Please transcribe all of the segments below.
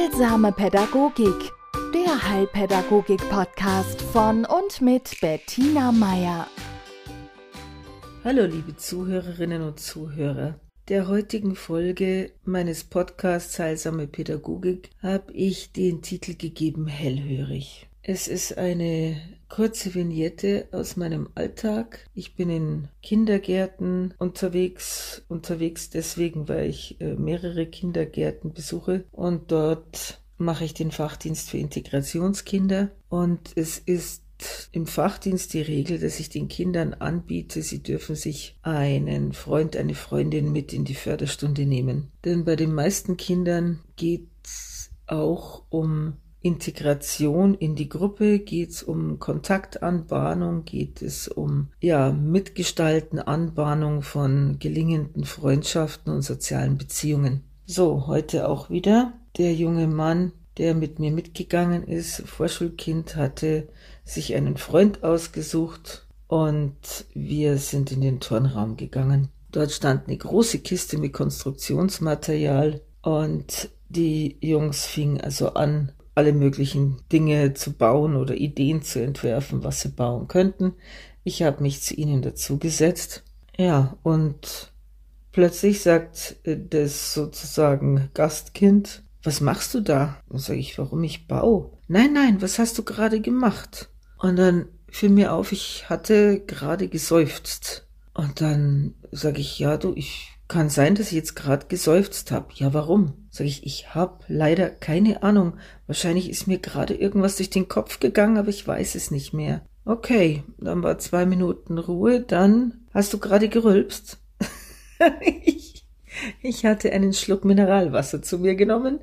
Heilsame Pädagogik, der Heilpädagogik-Podcast von und mit Bettina Meier. Hallo liebe Zuhörerinnen und Zuhörer. Der heutigen Folge meines Podcasts Heilsame Pädagogik habe ich den Titel gegeben Hellhörig. Es ist eine kurze Vignette aus meinem Alltag. Ich bin in Kindergärten unterwegs, unterwegs deswegen, weil ich äh, mehrere Kindergärten besuche und dort mache ich den Fachdienst für Integrationskinder und es ist im Fachdienst die Regel, dass ich den Kindern anbiete, sie dürfen sich einen Freund, eine Freundin mit in die Förderstunde nehmen. Denn bei den meisten Kindern geht es auch um Integration in die Gruppe, geht es um Kontaktanbahnung, geht es um ja, Mitgestalten, Anbahnung von gelingenden Freundschaften und sozialen Beziehungen. So, heute auch wieder der junge Mann, der mit mir mitgegangen ist, Vorschulkind, hatte sich einen Freund ausgesucht und wir sind in den Turnraum gegangen. Dort stand eine große Kiste mit Konstruktionsmaterial und die Jungs fingen also an, alle möglichen Dinge zu bauen oder Ideen zu entwerfen, was sie bauen könnten. Ich habe mich zu ihnen dazugesetzt. Ja, und plötzlich sagt äh, das sozusagen Gastkind, was machst du da? Dann sage ich, warum ich baue. Nein, nein, was hast du gerade gemacht? Und dann fiel mir auf, ich hatte gerade geseufzt. Und dann sage ich, ja, du, ich kann sein, dass ich jetzt gerade geseufzt habe. Ja, warum? Sag ich, ich habe leider keine Ahnung. Wahrscheinlich ist mir gerade irgendwas durch den Kopf gegangen, aber ich weiß es nicht mehr. Okay, dann war zwei Minuten Ruhe, dann hast du gerade gerülpst. ich ich hatte einen Schluck Mineralwasser zu mir genommen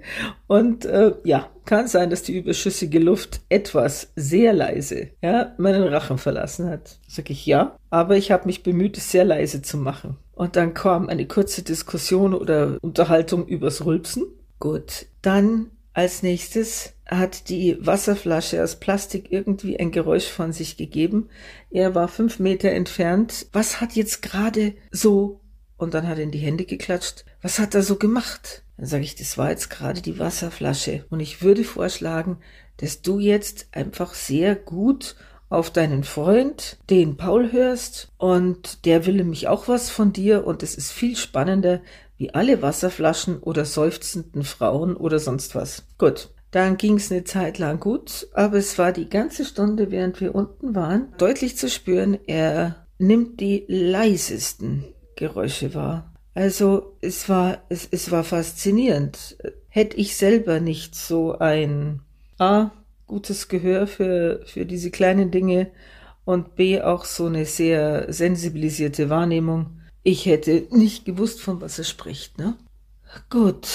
und äh, ja, kann sein, dass die überschüssige Luft etwas sehr leise, ja, meinen Rachen verlassen hat. Sag ich ja, aber ich habe mich bemüht, es sehr leise zu machen. Und dann kam eine kurze Diskussion oder Unterhaltung übers Rülpsen. Gut, dann als nächstes hat die Wasserflasche aus Plastik irgendwie ein Geräusch von sich gegeben. Er war fünf Meter entfernt. Was hat jetzt gerade so und dann hat er in die Hände geklatscht. Was hat er so gemacht? Dann sage ich, das war jetzt gerade die Wasserflasche. Und ich würde vorschlagen, dass du jetzt einfach sehr gut auf deinen Freund, den Paul, hörst. Und der will nämlich auch was von dir. Und es ist viel spannender, wie alle Wasserflaschen oder seufzenden Frauen oder sonst was. Gut. Dann ging es eine Zeit lang gut, aber es war die ganze Stunde, während wir unten waren, deutlich zu spüren, er nimmt die leisesten Geräusche wahr. Also es war, es, es war faszinierend. Hätte ich selber nicht so ein A, gutes Gehör für, für diese kleinen Dinge und B, auch so eine sehr sensibilisierte Wahrnehmung, ich hätte nicht gewusst, von was er spricht, ne? Gut.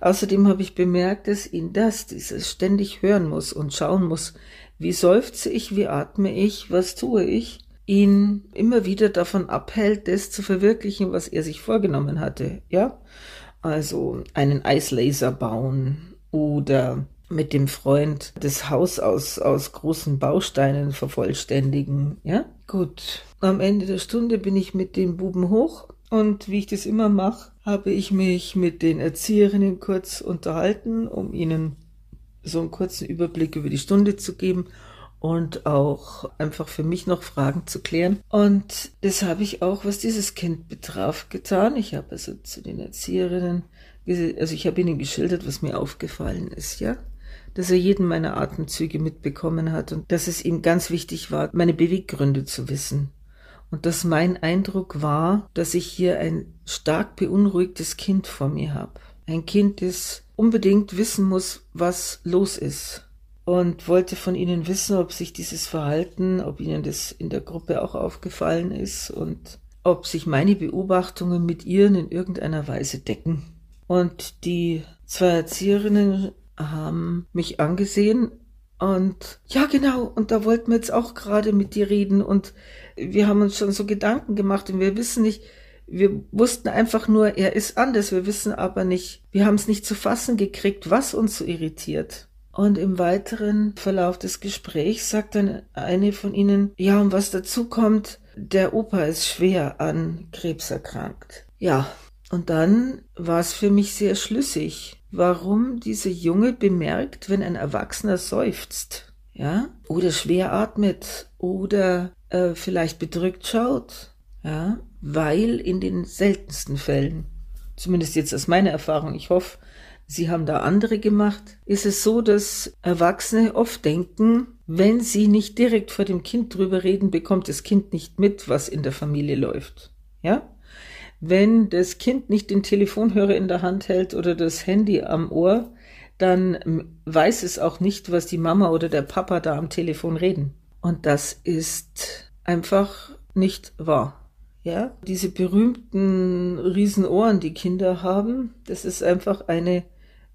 Außerdem habe ich bemerkt, dass ihn das, dieses ständig hören muss und schauen muss, wie seufze ich, wie atme ich, was tue ich, ihn immer wieder davon abhält, das zu verwirklichen, was er sich vorgenommen hatte. Ja, also einen Eislaser bauen oder mit dem Freund das Haus aus, aus großen Bausteinen vervollständigen. Ja, gut. Am Ende der Stunde bin ich mit den Buben hoch und wie ich das immer mache, habe ich mich mit den Erzieherinnen kurz unterhalten, um ihnen so einen kurzen Überblick über die Stunde zu geben und auch einfach für mich noch Fragen zu klären. Und das habe ich auch, was dieses Kind betraf, getan. Ich habe also zu den Erzieherinnen, also ich habe ihnen geschildert, was mir aufgefallen ist, ja dass er jeden meiner Atemzüge mitbekommen hat und dass es ihm ganz wichtig war, meine Beweggründe zu wissen. Und dass mein Eindruck war, dass ich hier ein stark beunruhigtes Kind vor mir habe. Ein Kind, das unbedingt wissen muss, was los ist und wollte von Ihnen wissen, ob sich dieses Verhalten, ob Ihnen das in der Gruppe auch aufgefallen ist und ob sich meine Beobachtungen mit Ihren in irgendeiner Weise decken. Und die zwei Erzieherinnen haben mich angesehen und ja, genau, und da wollten wir jetzt auch gerade mit dir reden und wir haben uns schon so Gedanken gemacht und wir wissen nicht, wir wussten einfach nur, er ist anders, wir wissen aber nicht, wir haben es nicht zu fassen gekriegt, was uns so irritiert. Und im weiteren Verlauf des Gesprächs sagt dann eine von ihnen, ja, und was dazu kommt, der Opa ist schwer an Krebs erkrankt. Ja, und dann war es für mich sehr schlüssig, warum dieser Junge bemerkt, wenn ein Erwachsener seufzt, ja, oder schwer atmet oder äh, vielleicht bedrückt schaut, ja, weil in den seltensten Fällen, zumindest jetzt aus meiner Erfahrung, ich hoffe, Sie haben da andere gemacht, ist es so, dass Erwachsene oft denken, wenn sie nicht direkt vor dem Kind drüber reden, bekommt das Kind nicht mit, was in der Familie läuft. Ja? Wenn das Kind nicht den Telefonhörer in der Hand hält oder das Handy am Ohr, dann weiß es auch nicht, was die Mama oder der Papa da am Telefon reden. Und das ist einfach nicht wahr. Ja, diese berühmten Riesenohren, die Kinder haben, das ist einfach eine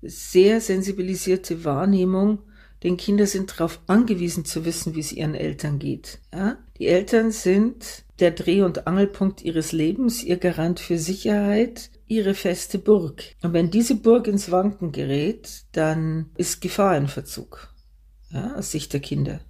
sehr sensibilisierte Wahrnehmung, denn Kinder sind darauf angewiesen zu wissen, wie es ihren Eltern geht. Ja? Die Eltern sind der Dreh- und Angelpunkt ihres Lebens, ihr Garant für Sicherheit, ihre feste Burg. Und wenn diese Burg ins Wanken gerät, dann ist Gefahr in Verzug, ja, aus Sicht der Kinder.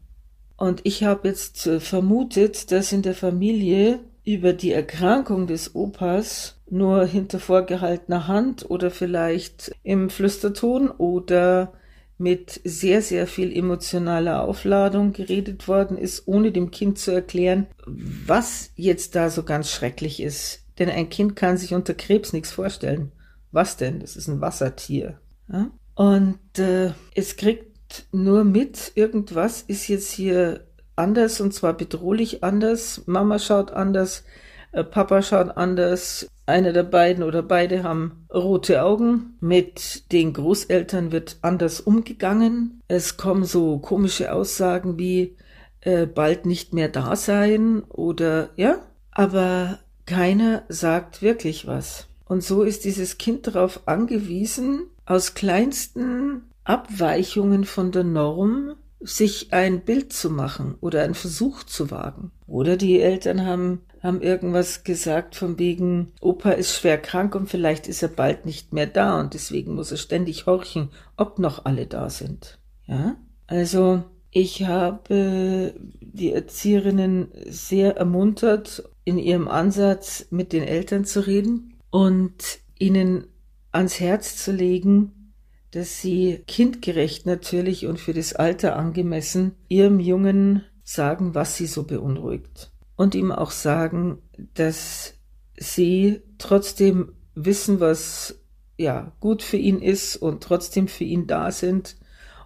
Und ich habe jetzt vermutet, dass in der Familie über die Erkrankung des Opas nur hinter vorgehaltener Hand oder vielleicht im Flüsterton oder mit sehr, sehr viel emotionaler Aufladung geredet worden ist, ohne dem Kind zu erklären, was jetzt da so ganz schrecklich ist. Denn ein Kind kann sich unter Krebs nichts vorstellen. Was denn? Das ist ein Wassertier. Ja? Und äh, es kriegt nur mit, irgendwas ist jetzt hier anders und zwar bedrohlich anders. Mama schaut anders, Papa schaut anders. Einer der beiden oder beide haben rote Augen. Mit den Großeltern wird anders umgegangen. Es kommen so komische Aussagen wie äh, bald nicht mehr da sein oder ja, aber keiner sagt wirklich was. Und so ist dieses Kind darauf angewiesen, aus kleinsten Abweichungen von der Norm sich ein Bild zu machen oder einen Versuch zu wagen. Oder die Eltern haben, haben irgendwas gesagt von wegen, Opa ist schwer krank und vielleicht ist er bald nicht mehr da und deswegen muss er ständig horchen, ob noch alle da sind. Ja? Also, ich habe die Erzieherinnen sehr ermuntert, in ihrem Ansatz mit den Eltern zu reden und ihnen ans Herz zu legen, dass sie kindgerecht natürlich und für das Alter angemessen ihrem Jungen sagen, was sie so beunruhigt. Und ihm auch sagen, dass sie trotzdem wissen, was ja gut für ihn ist und trotzdem für ihn da sind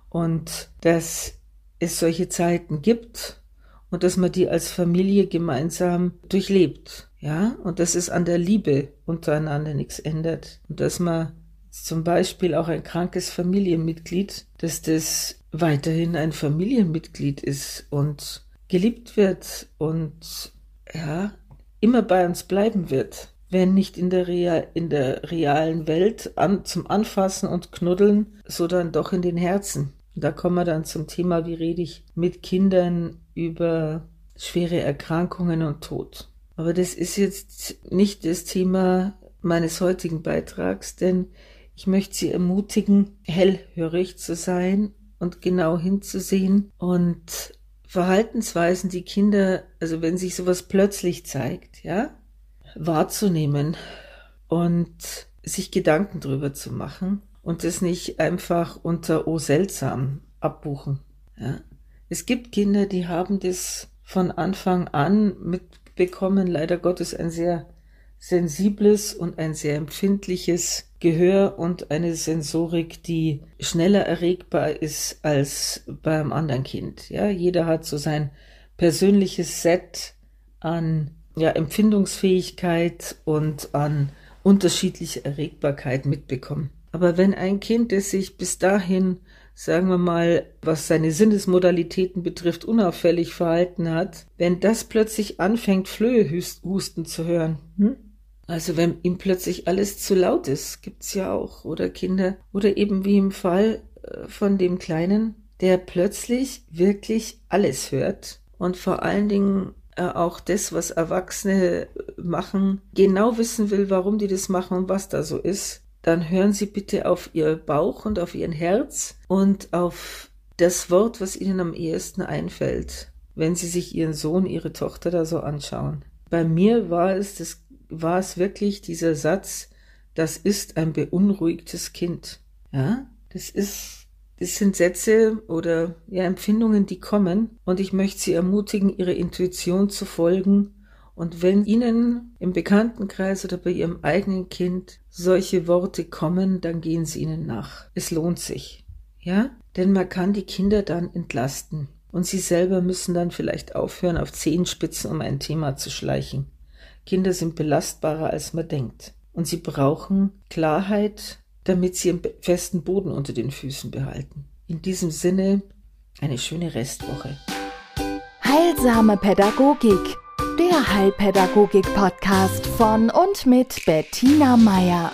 und dass es solche Zeiten gibt und dass man die als Familie gemeinsam durchlebt. Ja, und dass es an der Liebe untereinander nichts ändert und dass man zum Beispiel auch ein krankes Familienmitglied, dass das weiterhin ein Familienmitglied ist und geliebt wird und ja, immer bei uns bleiben wird. Wenn nicht in der, Real, in der realen Welt an, zum Anfassen und Knuddeln, so dann doch in den Herzen. Da kommen wir dann zum Thema, wie rede ich mit Kindern über schwere Erkrankungen und Tod. Aber das ist jetzt nicht das Thema meines heutigen Beitrags, denn ich möchte Sie ermutigen, hellhörig zu sein und genau hinzusehen und Verhaltensweisen, die Kinder, also wenn sich sowas plötzlich zeigt, ja, wahrzunehmen und sich Gedanken drüber zu machen und es nicht einfach unter oh seltsam abbuchen. Ja. Es gibt Kinder, die haben das von Anfang an mitbekommen, leider Gottes ein sehr sensibles und ein sehr empfindliches Gehör und eine Sensorik, die schneller erregbar ist als beim anderen Kind. Ja, jeder hat so sein persönliches Set an ja, Empfindungsfähigkeit und an unterschiedlicher Erregbarkeit mitbekommen. Aber wenn ein Kind, das sich bis dahin, sagen wir mal, was seine Sinnesmodalitäten betrifft, unauffällig verhalten hat, wenn das plötzlich anfängt, Flöhe husten zu hören, hm? Also wenn ihm plötzlich alles zu laut ist, gibt's ja auch. Oder Kinder, oder eben wie im Fall äh, von dem Kleinen, der plötzlich wirklich alles hört und vor allen Dingen äh, auch das, was Erwachsene machen, genau wissen will, warum die das machen und was da so ist, dann hören Sie bitte auf Ihr Bauch und auf Ihren Herz und auf das Wort, was Ihnen am ehesten einfällt, wenn Sie sich Ihren Sohn, Ihre Tochter da so anschauen. Bei mir war es das war es wirklich dieser Satz, das ist ein beunruhigtes Kind. Ja, das ist, das sind Sätze oder ja, Empfindungen, die kommen und ich möchte Sie ermutigen, Ihrer Intuition zu folgen. Und wenn Ihnen im Bekanntenkreis oder bei Ihrem eigenen Kind solche Worte kommen, dann gehen Sie ihnen nach. Es lohnt sich. Ja? Denn man kann die Kinder dann entlasten. Und sie selber müssen dann vielleicht aufhören, auf Zehenspitzen um ein Thema zu schleichen. Kinder sind belastbarer, als man denkt. Und sie brauchen Klarheit, damit sie einen festen Boden unter den Füßen behalten. In diesem Sinne eine schöne Restwoche. Heilsame Pädagogik, der Heilpädagogik-Podcast von und mit Bettina Meier.